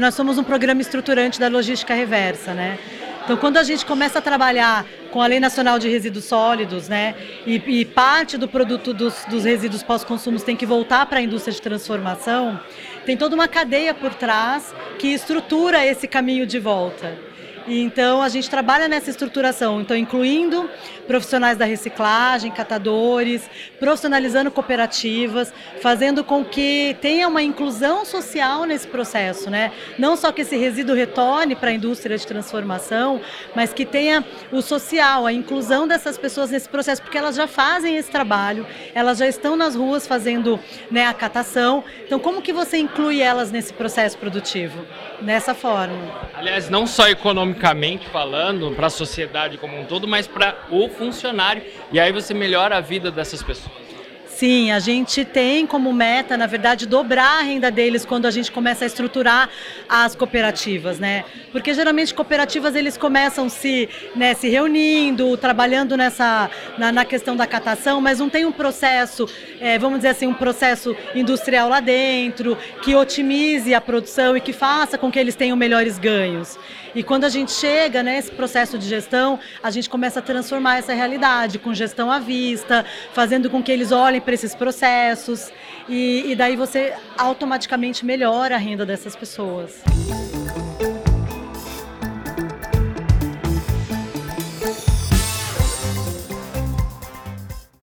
Nós somos um programa estruturante da logística reversa, né? Então, quando a gente começa a trabalhar com a Lei Nacional de Resíduos Sólidos, né, e, e parte do produto dos, dos resíduos pós-consumos tem que voltar para a indústria de transformação, tem toda uma cadeia por trás que estrutura esse caminho de volta. Então a gente trabalha nessa estruturação, então incluindo profissionais da reciclagem, catadores, profissionalizando cooperativas, fazendo com que tenha uma inclusão social nesse processo, né? Não só que esse resíduo retorne para a indústria de transformação, mas que tenha o social, a inclusão dessas pessoas nesse processo, porque elas já fazem esse trabalho, elas já estão nas ruas fazendo né, a catação. Então, como que você inclui elas nesse processo produtivo? Dessa forma. Aliás, não só economicamente falando, para a sociedade como um todo, mas para o funcionário. E aí você melhora a vida dessas pessoas. Sim, a gente tem como meta, na verdade, dobrar a renda deles quando a gente começa a estruturar as cooperativas, né? Porque geralmente cooperativas eles começam se, né, se reunindo, trabalhando nessa na, na questão da catação, mas não tem um processo, é, vamos dizer assim, um processo industrial lá dentro que otimize a produção e que faça com que eles tenham melhores ganhos. E quando a gente chega nesse processo de gestão, a gente começa a transformar essa realidade com gestão à vista, fazendo com que eles olhem para esses processos e, e daí você automaticamente melhora a renda dessas pessoas.